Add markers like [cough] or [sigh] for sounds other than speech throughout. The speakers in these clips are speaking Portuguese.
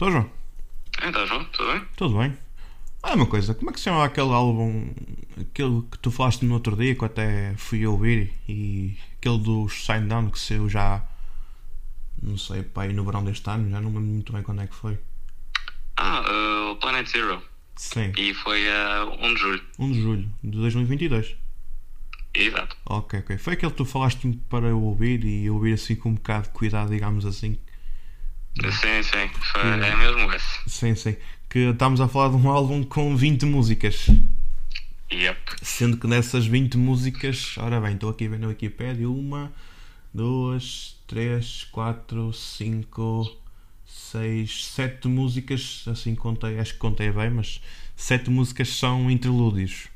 Estou, João? Então, João, tudo bem? Tudo bem. Olha uma coisa, como é que se chama aquele álbum, aquele que tu falaste no outro dia, que eu até fui ouvir, e aquele do Shine Down que saiu já, não sei, pá, aí no verão deste ano, já não me lembro muito bem quando é que foi. Ah, uh, o Planet Zero. Sim, E foi a 1 de julho. 1 de julho de 2022. Exato. Ok, ok. Foi aquele que tu falaste para eu ouvir e ouvir assim com um bocado de cuidado, digamos assim. Sim, sim. Foi, Hum. É mesmo esse. Sim, sim. Que estamos a falar de um álbum com 20 músicas. Yep. Sendo que dessas 20 músicas, ora bem, estou aqui vendo na Wikipedia, uma, duas, três, quatro, cinco, seis, sete músicas, assim contei, acho que contei bem, mas sete músicas são interlúdios.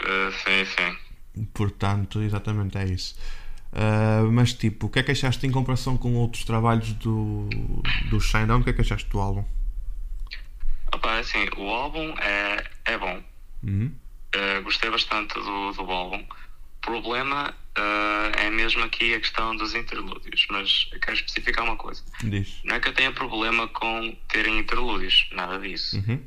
Uh, sim, sim. Portanto, exatamente é isso. Ah, mas tipo, o que é que achaste em comparação com outros trabalhos do, do Shinedown? O que é que achaste do álbum? Opa, assim, o álbum é, é bom. Uhum. Uh, gostei bastante do, do álbum. O problema uh, é mesmo aqui a questão dos interlúdios. Mas quero especificar uma coisa. Diz. Não é que eu tenha problema com terem interlúdios, nada disso. Uhum.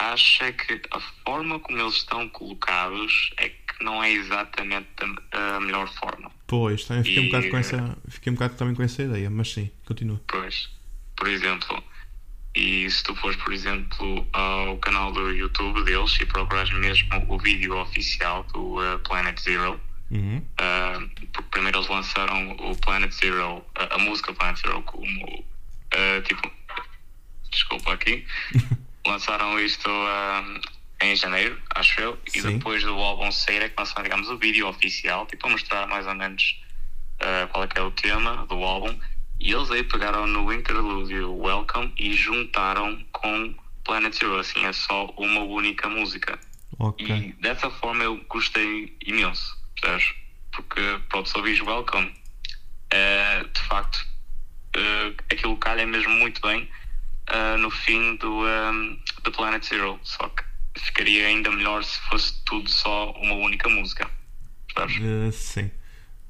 Acho é que a forma como eles estão colocados é que não é exatamente a, a melhor forma. Pois, também fiquei um, E- bocado com essa, fiquei um bocado também com essa ideia, mas sim, continua. Pois, por exemplo, e se tu fores, por exemplo, ao canal do YouTube deles e procurares mesmo o vídeo oficial do uh, Planet Zero, Uhum. uh, porque primeiro eles lançaram o Planet Zero, a, a música Planet Zero, como uh, tipo, desculpa aqui, [laughs] lançaram isto uh, em janeiro, acho eu, e Sim. depois do álbum sair é que lançaram, digamos, o vídeo oficial, tipo, a mostrar mais ou menos uh, qual é que é o tema do álbum. E eles aí pegaram no interlúdio Welcome e juntaram com Planet Zero, assim, é só uma única música. Ok. E dessa forma eu gostei imenso, percebes? Porque, pronto, se ouvis Welcome, eh, de facto, eh, aquilo calha mesmo muito bem eh, no fim do, ehm, do Planet Zero. Só que ficaria ainda melhor se fosse tudo só uma única música? Uh, sim.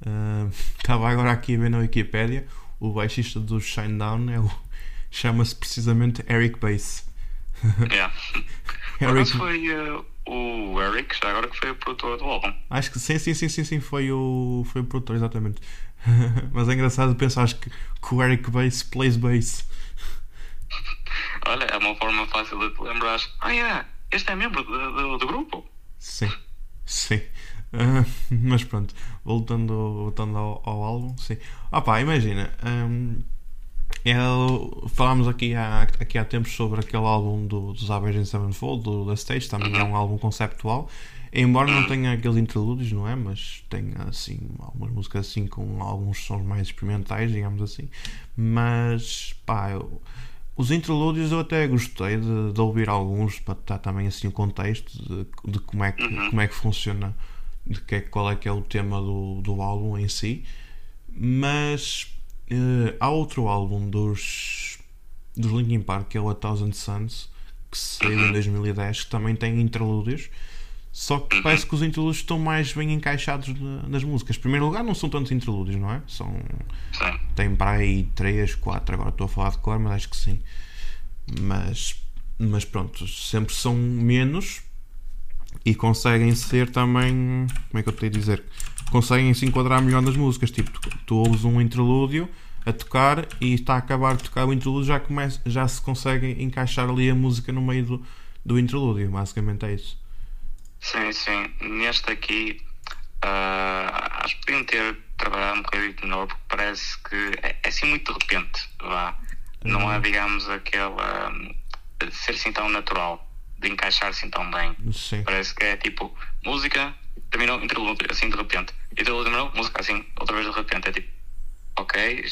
Uh, Estava agora aqui a ver na Wikipédia. O baixista do Shinedown é o. chama-se precisamente Eric Bass. [laughs] Yeah. Eric, foi eh, o Eric, já agora que foi o produtor do álbum. acho que sim, sim, sim, sim, sim, foi o, foi o produtor, exatamente. [laughs] Mas é engraçado pensar que, que o Eric Bass plays bass. Olha, é uma forma fácil de te lembrar. Ah, yeah, este é membro do, do, grupo. Sim, sim. Ah, [laughs] mas pronto, voltando, voltando ao, ao álbum, sim. Ah pá, imagina, hum, eu- falámos aqui há, aqui há tempos sobre aquele álbum do, dos Avenged Sevenfold, do The Stage, também é um álbum conceptual. Embora não tenha aqueles interlúdios, não é? Mas tem assim algumas músicas assim com alguns sons mais experimentais, digamos assim. Mas pá, eu- os interlúdios eu até gostei de, de ouvir alguns para dar também assim o contexto de, de como, é que, como é que funciona, de que, é- qual é que é o tema do, do álbum em si. Mas eh, há outro álbum dos, dos Linkin Park que é o A Thousand Suns que saiu em 2010 que também tem interlúdios. Só que parece que os interlúdios estão mais bem encaixados na- nas músicas. Em primeiro lugar, não são tantos interlúdios, não é? São Sim. tem para aí 3, 4, agora estou a falar de cor, mas acho que sim. Mas, mas pronto, sempre são menos e conseguem ser também. Como é que eu tenho a dizer? Conseguem se enquadrar melhor nas músicas. Tipo, tu, tu ouves um interlúdio a tocar e está a acabar de tocar o interlúdio, já, começa, já se consegue encaixar ali a música no meio do, do interlúdio. Basicamente é isso. Sim, sim. Neste aqui, ah, acho que podiam ter trabalhado um bocadinho melhor, porque parece que é, é assim muito de repente, vá. Não é, digamos, aquela. de ser assim tão natural, de encaixar assim tão bem. Sim. Parece que é tipo, música, terminou, interlúdio, assim de repente. Interlúdio terminou, música assim, outra vez de repente. É tipo, ok,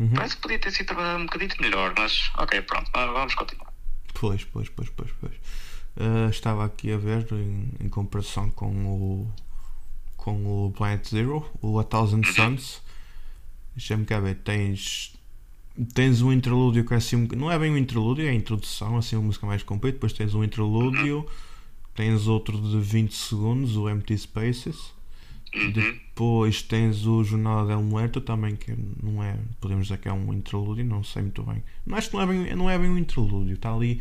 Uhum. parece que podia ter sido trabalhado um bocadinho melhor, mas ok, pronto, ah, vamos continuar. Pois, pois, pois, pois, pois. Ah, estava aqui a ver em, em comparação com o com o Planet Zero, o A Thousand Suns. Deixa-me cá ver, tens tens um interlúdio que é assim, não é bem um interlúdio, é a introdução, assim uma música mais completa, depois tens um interlúdio, tens outro de 20 segundos, o Empty Spaces. Depois tens o Jornal del Muerto também, que não é, podemos dizer que é um interlúdio, não sei muito bem. Que não é bem, não é bem um interlúdio, está ali,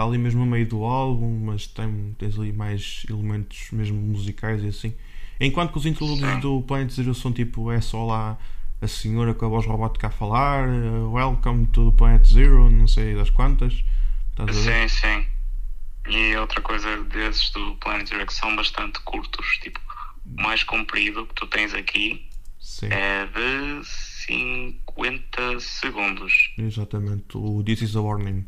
está ali mesmo no meio do álbum, mas tem, tens ali mais elementos mesmo musicais e assim. Enquanto que os interlúdios do Planet Zero são tipo, é só lá a senhora com a voz robótica a falar, eh, Welcome to Planet Zero, não sei das quantas. Estás a ver? Sim, sim. E outra coisa desses do Planet Zero é que são bastante curtos. Tipo, o mais comprido que tu tens aqui Sim. é de 50 segundos. Exatamente. O This is a Warning.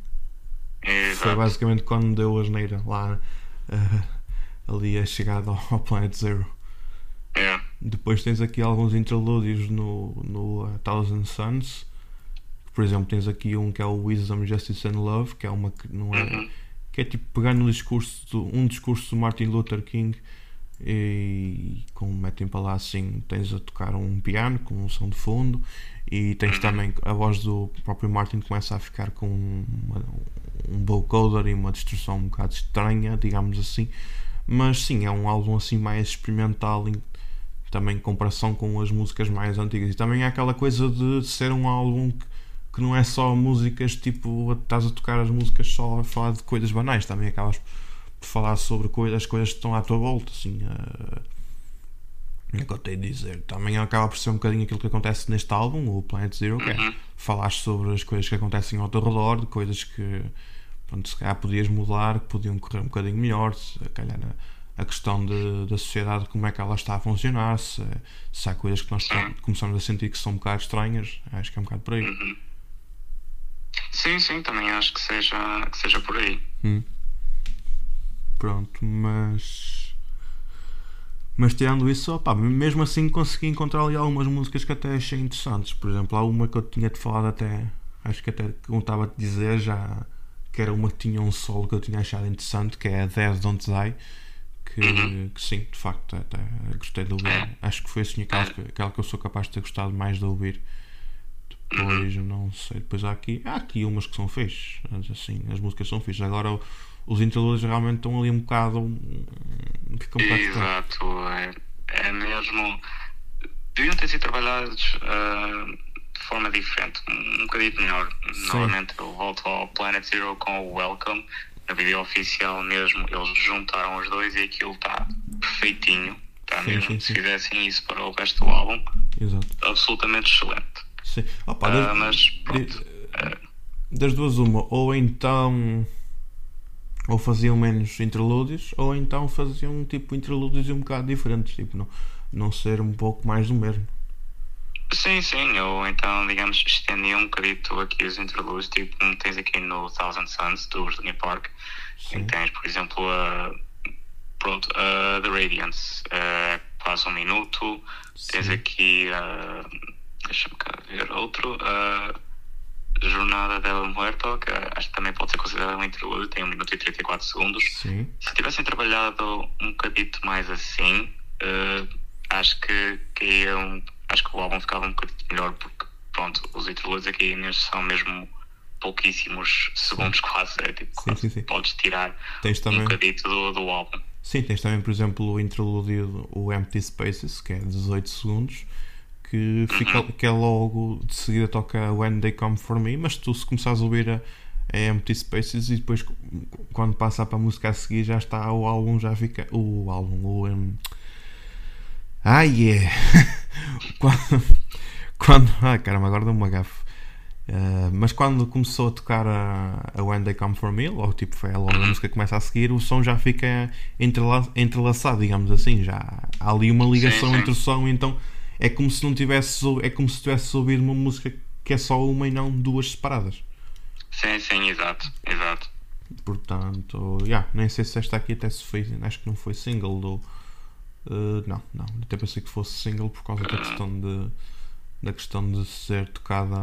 Foi Exato. basicamente quando deu a geneira lá eh, ali a chegada ao, ao Planet Zero. É. Depois tens aqui alguns interlúdios no, no uh, Thousand Suns. Por exemplo, tens aqui um que é o Wisdom, Justice and Love, que é uma que não é. Uhum. que é tipo pegar no discurso do- um discurso do Martin Luther King e com metem para lá assim, tens a tocar um piano com um som de fundo e tens também a voz do próprio Martin começa a ficar com uma, um vocoder e uma distorção um bocado estranha, digamos assim. Mas sim, é um álbum assim mais experimental em, também em comparação com as músicas mais antigas. E também há aquela coisa de ser um álbum que, que não é só músicas tipo, estás a tocar as músicas só a falar de coisas banais, também acabas por falar sobre coisas, as coisas que estão à tua volta, assim. eh, é que eu tenho de dizer. Também acaba por ser um bocadinho aquilo que acontece neste álbum, o Planet Zero, que é Uhum. falar sobre as coisas que acontecem ao teu redor, de coisas que pronto, se calhar podias mudar, que podiam correr um bocadinho melhor, se calhar a, a questão de, da sociedade, como é que ela está a funcionar, se, se há coisas que nós Sim. começamos a sentir que são um bocado estranhas, acho que é um bocado por aí. Uhum. Sim, sim, também acho que seja, que seja por aí. Hum. Pronto, mas. Mas tirando isso, opá, mesmo assim consegui encontrar ali algumas músicas que até achei interessantes. Por exemplo, há uma que eu tinha-te falado até. Acho que até que eu estava a te dizer já. Que era uma que tinha um solo que eu tinha achado interessante, que é a Death Don't Die. Que, Uhum. que sim, de facto, até gostei de ouvir. É. Acho que foi assim aquela, que- aquela que eu sou capaz de ter gostado mais de ouvir. Depois, Uhum. não sei. Depois há aqui, há aqui umas que são fixes. Assim, as músicas são fixes. Agora, os interlúdios realmente estão ali um bocado. hum, Fica um bocado. Exato, é, é mesmo. Deviam ter sido trabalhados de forma diferente, um, um bocadinho melhor. Novamente, eu volto ao Planet Zero com o Welcome. Na vídeo oficial mesmo, eles juntaram os dois e aquilo está perfeitinho. Tá Sim, mesmo. sim, Se sim. fizessem isso para o resto do álbum, Exato. absolutamente excelente. Sim. Opa, Ah, das, mas pronto. de- das duas, uma. Ou então. Ou faziam menos interlúdios, ou então faziam tipo interlúdios um bocado diferentes. Tipo, não, não ser um pouco mais do mesmo. Sim, sim, ou então, digamos, estendi um bocadito aqui os interlúdios, tipo como tens aqui no Thousand Suns dos Linkin Park, Sim. em que tens, por exemplo, a, pronto, a The Radiance, eh, quase um minuto, tens Sim. aqui, a deixa-me cá ver outro, a Jornada del Muerto, que acho que também pode ser considerado um interlúdio, tem 1 minuto e 34 segundos. Sim. Se tivessem trabalhado um bocadito mais assim, eh, acho que, que iam, acho que o álbum ficava um bocadito melhor porque pronto, os interlúdios aqui são mesmo pouquíssimos segundos quase, é tipo, Sim, quase sim, sim. podes tirar Tens um também. bocadito do, do álbum. Sim, tens também, por exemplo, o interlúdio, o Empty Spaces, que é 18 segundos, que, fica, que é logo de seguida toca When They Come For Me, mas tu se começares a ouvir a, a Empty Spaces e depois quando passa para a música a seguir já está o álbum, já fica. O álbum, o. Um, ah, yeah! Quando, quando. Ai caramba, agora deu uma gafe. Uh, mas quando começou a tocar a, a When They Come For Me, logo tipo foi logo a música que começa a seguir, o som já fica entrela entrelaçado, digamos assim, já há ali uma ligação Sim, sim. entre o som, então é como se não tivesse é como se tivesse ouvido uma música que é só uma e não duas separadas. Sim, sim, exato, exato. Portanto, yeah, nem sei se esta aqui até se foi, acho que não foi single do. Uh, não, não, até pensei que fosse single por causa da questão de da questão de ser tocada,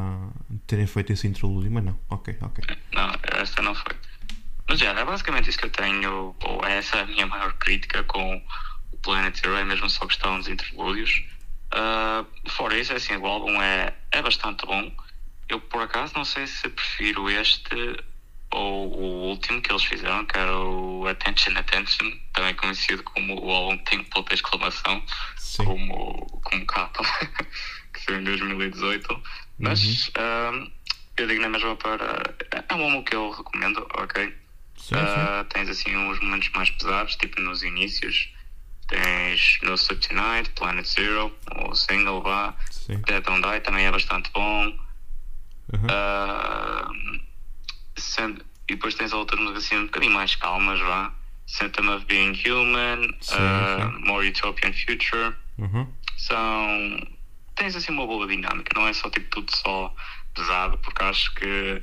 de terem feito esse interlúdio, mas não, ok, ok. Não, esta não foi. Mas já, é basicamente isso que eu tenho, ou essa é a minha maior crítica com o Planet Zero, é mesmo só questão dos interlúdios. Ah, fora isso, é assim, o álbum é, é bastante bom. Eu, por acaso, não sei se prefiro este ou o último que eles fizeram, que era o Attention Attention, também conhecido como o álbum que tem ponto de exclamação, Sim. como, como capa, [laughs] que saiu em 2018. Mas ah, eu digo na mesma para. É um álbum que eu recomendo, ok? Sim, sim. Ah, tens assim uns momentos mais pesados, tipo nos inícios. Tens No Sleep Tonight, Planet Zero, o single vá. Dead Don't Die também é bastante bom. Uhum. Ah, send- e depois tens outras músicas assim um bocadinho mais calmas, vá. Symptom of Being Human, Sim, ah, sim. More Utopian Future. Uhum. São. Tens assim uma boa dinâmica, não é só tipo tudo só pesado, porque acho que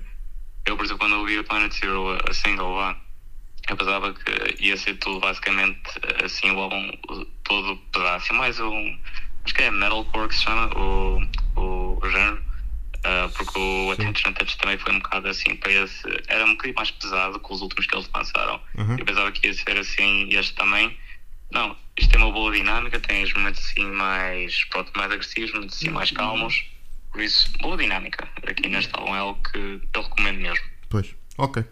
eu, por exemplo, quando ouvi a Planet Zero, a- a single lá, eu pensava que ia ser tudo basicamente assim o álbum todo pesado, assim mais um. Acho que é metalcore que se chama o, o, o género. O. Attention Attention também foi um bocado assim para esse. Era um bocadinho mais pesado que os últimos que eles lançaram. Uhum. Eu pensava que ia ser assim este também. Não, isto tem uma boa dinâmica, tem os momentos assim mais, pronto, mais agressivos, momentos assim mais calmos. Por isso, boa dinâmica aqui neste álbum é algo que eu recomendo mesmo. Pois. Ok.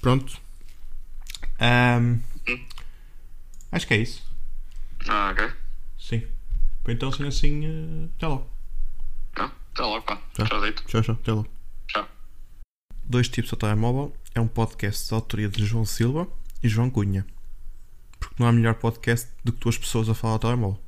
Pronto. Ahm, acho que é isso. Ah, ok. Sim. Então, sendo assim, eh, até logo. Não, até logo, pá. Tá. Tchau. Tchau, tchau. Até logo. Tchau. Dois Tipos ao Telemóvel é um podcast de autoria de João Silva e João Cunha. Porque não há melhor podcast do que duas pessoas a falar ao telemóvel.